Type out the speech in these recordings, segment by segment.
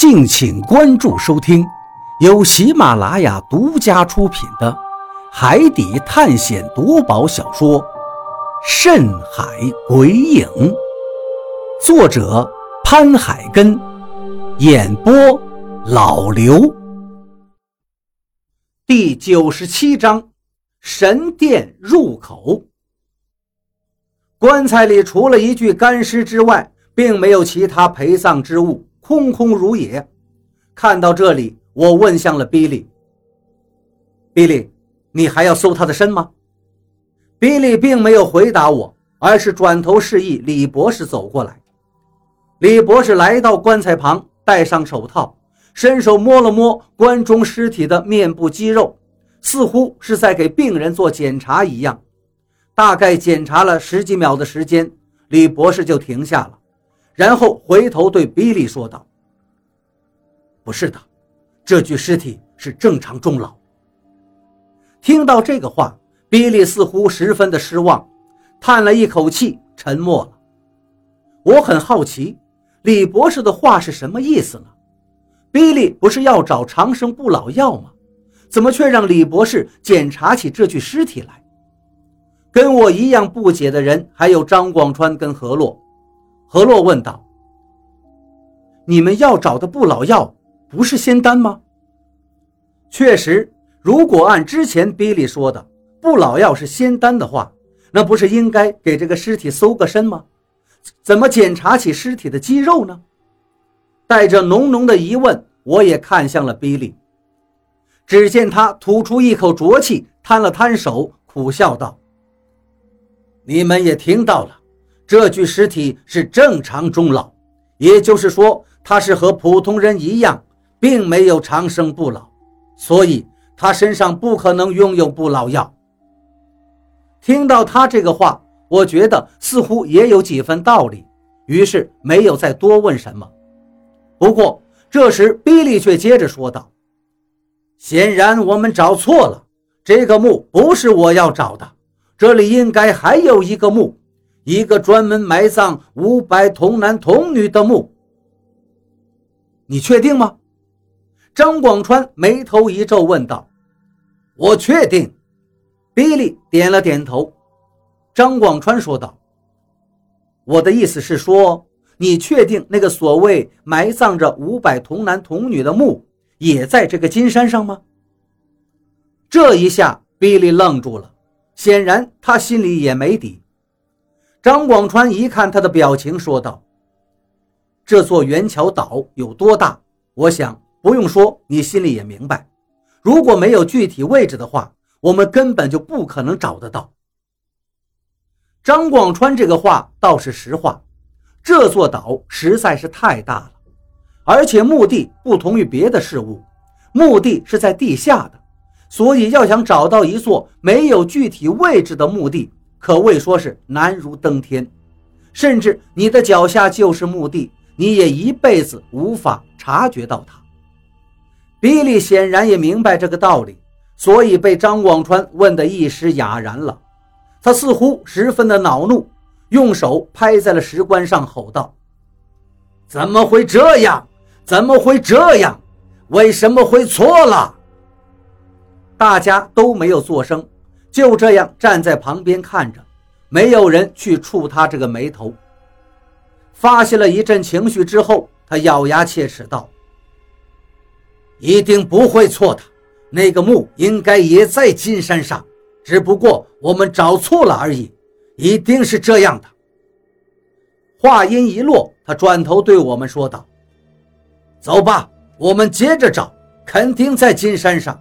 敬请关注收听，由喜马拉雅独家出品的《海底探险夺宝小说》《深海鬼影》，作者潘海根，演播老刘。第九十七章：神殿入口。棺材里除了一具干尸之外，并没有其他陪葬之物。空空如也。看到这里，我问向了比利。比利，你还要搜他的身吗？比利并没有回答我，而是转头示意李博士走过来。李博士来到棺材旁，戴上手套，伸手摸了摸棺中尸体的面部肌肉，似乎是在给病人做检查一样。大概检查了十几秒的时间，李博士就停下了。然后回头对比利说道：“不是的，这具尸体是正常终老。”听到这个话，比利似乎十分的失望，叹了一口气，沉默了。我很好奇，李博士的话是什么意思呢？比利不是要找长生不老药吗？怎么却让李博士检查起这具尸体来？跟我一样不解的人还有张广川跟何洛。何洛问道：“你们要找的不老药不是仙丹吗？”确实，如果按之前比利说的不老药是仙丹的话，那不是应该给这个尸体搜个身吗？怎么检查起尸体的肌肉呢？带着浓浓的疑问，我也看向了比利。只见他吐出一口浊气，摊了摊手，苦笑道：“你们也听到了。”这具尸体是正常终老，也就是说，他是和普通人一样，并没有长生不老，所以他身上不可能拥有不老药。听到他这个话，我觉得似乎也有几分道理，于是没有再多问什么。不过这时，比利却接着说道：“显然我们找错了，这个墓不是我要找的，这里应该还有一个墓。”一个专门埋葬五百童男童女的墓，你确定吗？张广川眉头一皱，问道：“我确定。”比利点了点头。张广川说道：“我的意思是说，你确定那个所谓埋葬着五百童男童女的墓也在这个金山上吗？”这一下，比利愣住了，显然他心里也没底。张广川一看他的表情，说道：“这座元桥岛有多大？我想不用说，你心里也明白。如果没有具体位置的话，我们根本就不可能找得到。”张广川这个话倒是实话，这座岛实在是太大了，而且墓地不同于别的事物，墓地是在地下的，所以要想找到一座没有具体位置的墓地。可谓说是难如登天，甚至你的脚下就是墓地，你也一辈子无法察觉到它。比利显然也明白这个道理，所以被张广川问得一时哑然了。他似乎十分的恼怒，用手拍在了石棺上，吼道：“怎么会这样？怎么会这样？为什么会错了？”大家都没有作声。就这样站在旁边看着，没有人去触他这个眉头。发泄了一阵情绪之后，他咬牙切齿道：“一定不会错的，那个墓应该也在金山上，只不过我们找错了而已，一定是这样的。”话音一落，他转头对我们说道：“走吧，我们接着找，肯定在金山上。”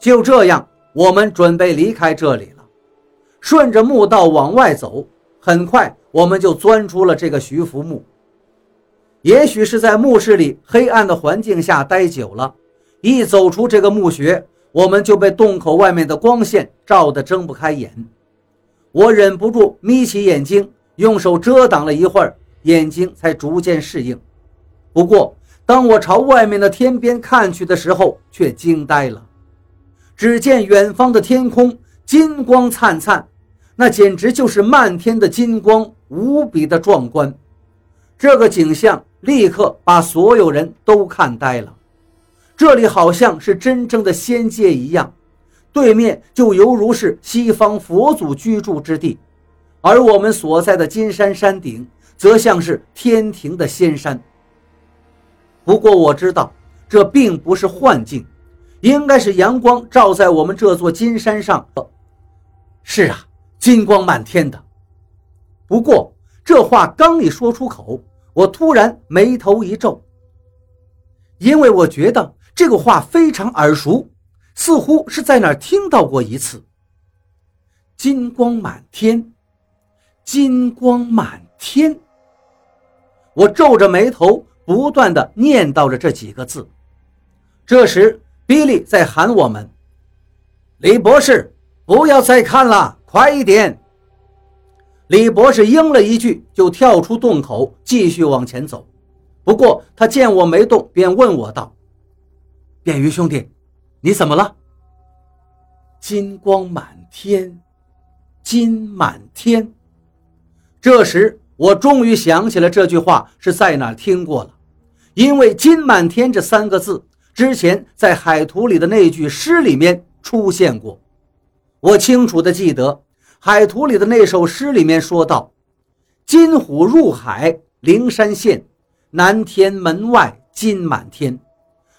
就这样。我们准备离开这里了，顺着墓道往外走。很快，我们就钻出了这个徐福墓。也许是在墓室里黑暗的环境下待久了，一走出这个墓穴，我们就被洞口外面的光线照得睁不开眼。我忍不住眯起眼睛，用手遮挡了一会儿，眼睛才逐渐适应。不过，当我朝外面的天边看去的时候，却惊呆了。只见远方的天空金光灿灿，那简直就是漫天的金光，无比的壮观。这个景象立刻把所有人都看呆了。这里好像是真正的仙界一样，对面就犹如是西方佛祖居住之地，而我们所在的金山山顶则像是天庭的仙山。不过我知道，这并不是幻境，应该是阳光照在我们这座金山上。是啊，金光满天的。不过这话刚一说出口，我突然眉头一皱，因为我觉得。这个话非常耳熟，似乎是在哪儿听到过一次。金光满天，金光满天。我皱着眉头，不断的念叨着这几个字。这时，比利在喊我们：“李博士，不要再看了，快一点！”李博士应了一句，就跳出洞口，继续往前走。不过，他见我没动，便问我道。便鱼兄弟，你怎么了？金光满天，金满天。这时，我终于想起了这句话是在哪听过了，因为“金满天”这三个字之前在海图里的那句诗里面出现过。我清楚的记得，海图里的那首诗里面说道：“金虎入海，灵山现，南天门外金满天。”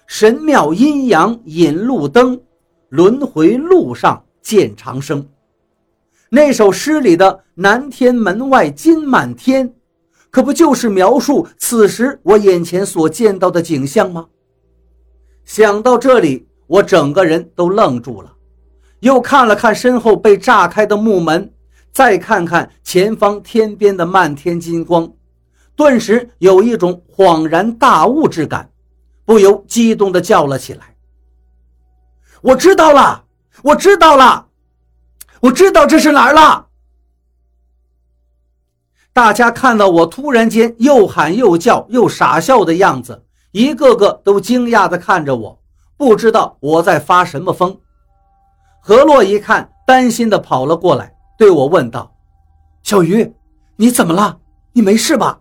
神庙阴阳引路灯，轮回路上见长生。那首诗里的“南天门外金满天”，可不就是描述此时我眼前所见到的景象吗？想到这里，我整个人都愣住了，又看了看身后被炸开的木门，再看看前方天边的漫天金光，顿时有一种恍然大悟之感。不由激动地叫了起来：“我知道了，我知道了，我知道这是哪儿了！”大家看到我突然间又喊又叫又傻笑的样子，一个个都惊讶地看着我，不知道我在发什么疯。何洛一看，担心地跑了过来，对我问道：“小鱼，你怎么了？你没事吧？”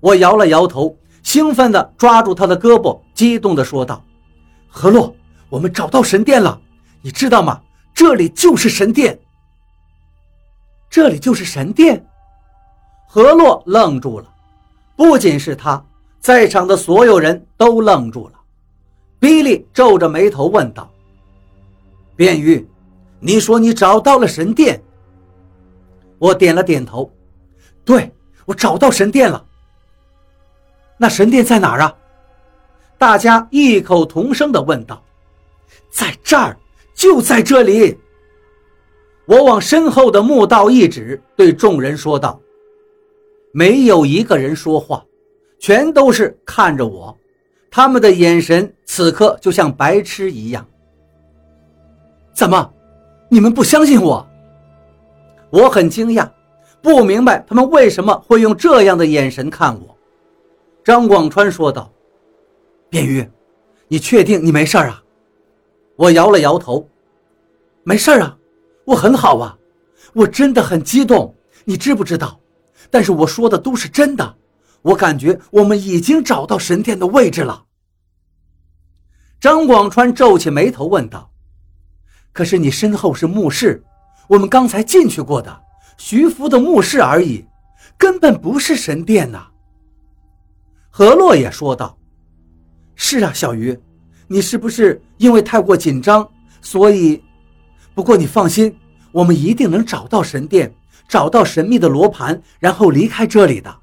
我摇了摇头。兴奋地抓住他的胳膊，激动地说道：“何洛，我们找到神殿了！你知道吗？这里就是神殿。这里就是神殿。”何洛愣住了，不仅是他，在场的所有人都愣住了。比利皱着眉头问道：“卞玉，你说你找到了神殿？”我点了点头：“对，我找到神殿了。”那神殿在哪儿啊？大家异口同声地问道：“在这儿，就在这里。”我往身后的墓道一指，对众人说道：“没有一个人说话，全都是看着我，他们的眼神此刻就像白痴一样。怎么，你们不相信我？我很惊讶，不明白他们为什么会用这样的眼神看我。”张广川说道：“卞玉，你确定你没事啊？”我摇了摇头：“没事啊，我很好啊，我真的很激动，你知不知道？但是我说的都是真的，我感觉我们已经找到神殿的位置了。”张广川皱起眉头问道：“可是你身后是墓室，我们刚才进去过的徐福的墓室而已，根本不是神殿呐。”何洛也说道：“是啊，小鱼，你是不是因为太过紧张，所以？不过你放心，我们一定能找到神殿，找到神秘的罗盘，然后离开这里的。”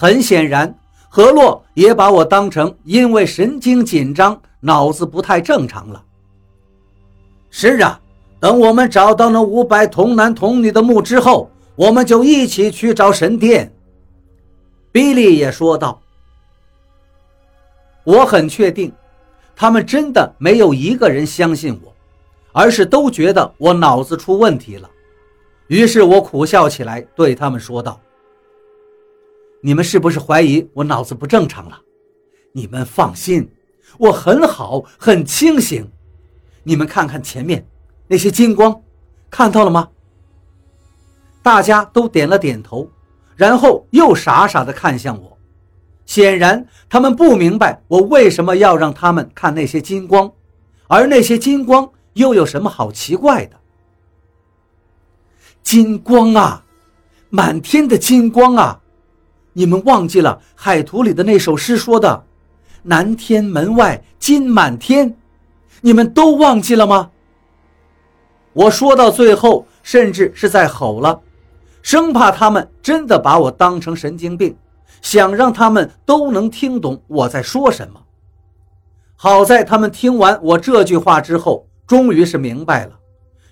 很显然，何洛也把我当成因为神经紧张、脑子不太正常了。是啊，等我们找到那五百童男童女的墓之后，我们就一起去找神殿。比利也说道：“我很确定，他们真的没有一个人相信我，而是都觉得我脑子出问题了。于是我苦笑起来，对他们说道：‘你们是不是怀疑我脑子不正常了？你们放心，我很好，很清醒。你们看看前面那些金光，看到了吗？’大家都点了点头。然后又傻傻地看向我。显然，他们不明白我为什么要让他们看那些金光，而那些金光又有什么好奇怪的？金光啊，满天的金光啊！你们忘记了《海图》里的那首诗说的“南天门外金满天”，你们都忘记了吗？我说到最后，甚至是在吼了，生怕他们真的把我当成神经病。想让他们都能听懂我在说什么。好在他们听完我这句话之后，终于是明白了，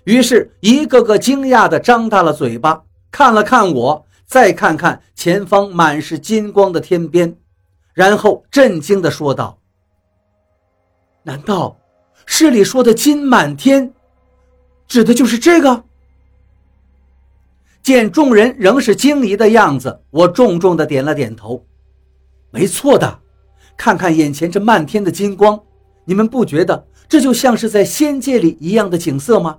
于是一个个惊讶地张大了嘴巴，看了看我，再看看前方满是金光的天边，然后震惊地说道：“难道诗里说的金满天，指的就是这个？”见众人仍是惊疑的样子，我重重的点了点头。没错的，看看眼前这漫天的金光，你们不觉得这就像是在仙界里一样的景色吗？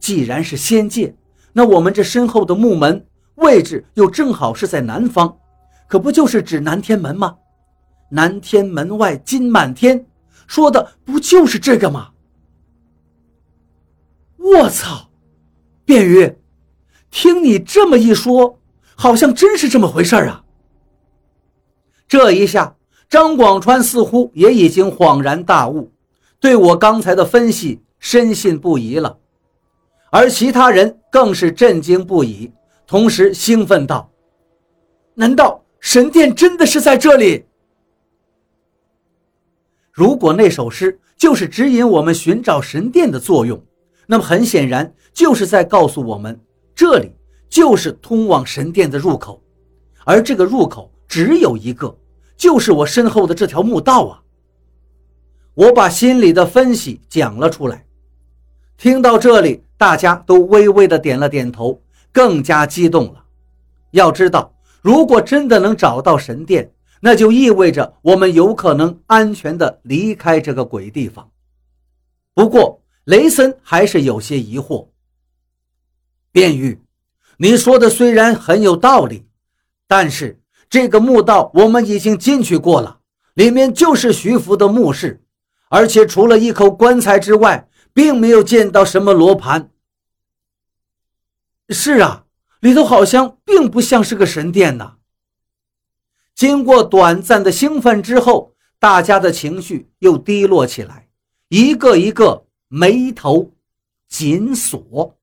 既然是仙界，那我们这身后的木门位置又正好是在南方，可不就是指南天门吗？南天门外金满天，说的不就是这个吗？我操，便于！听你这么一说，好像真是这么回事啊！这一下，张广川似乎也已经恍然大悟，对我刚才的分析深信不疑了。而其他人更是震惊不已，同时兴奋道：“难道神殿真的是在这里？如果那首诗就是指引我们寻找神殿的作用，那么很显然就是在告诉我们。”这里就是通往神殿的入口，而这个入口只有一个，就是我身后的这条墓道啊！我把心里的分析讲了出来。听到这里，大家都微微的点了点头，更加激动了。要知道，如果真的能找到神殿，那就意味着我们有可能安全的离开这个鬼地方。不过，雷森还是有些疑惑。便玉，你说的虽然很有道理，但是这个墓道我们已经进去过了，里面就是徐福的墓室，而且除了一口棺材之外，并没有见到什么罗盘。是啊，里头好像并不像是个神殿呐。经过短暂的兴奋之后，大家的情绪又低落起来，一个一个眉头紧锁。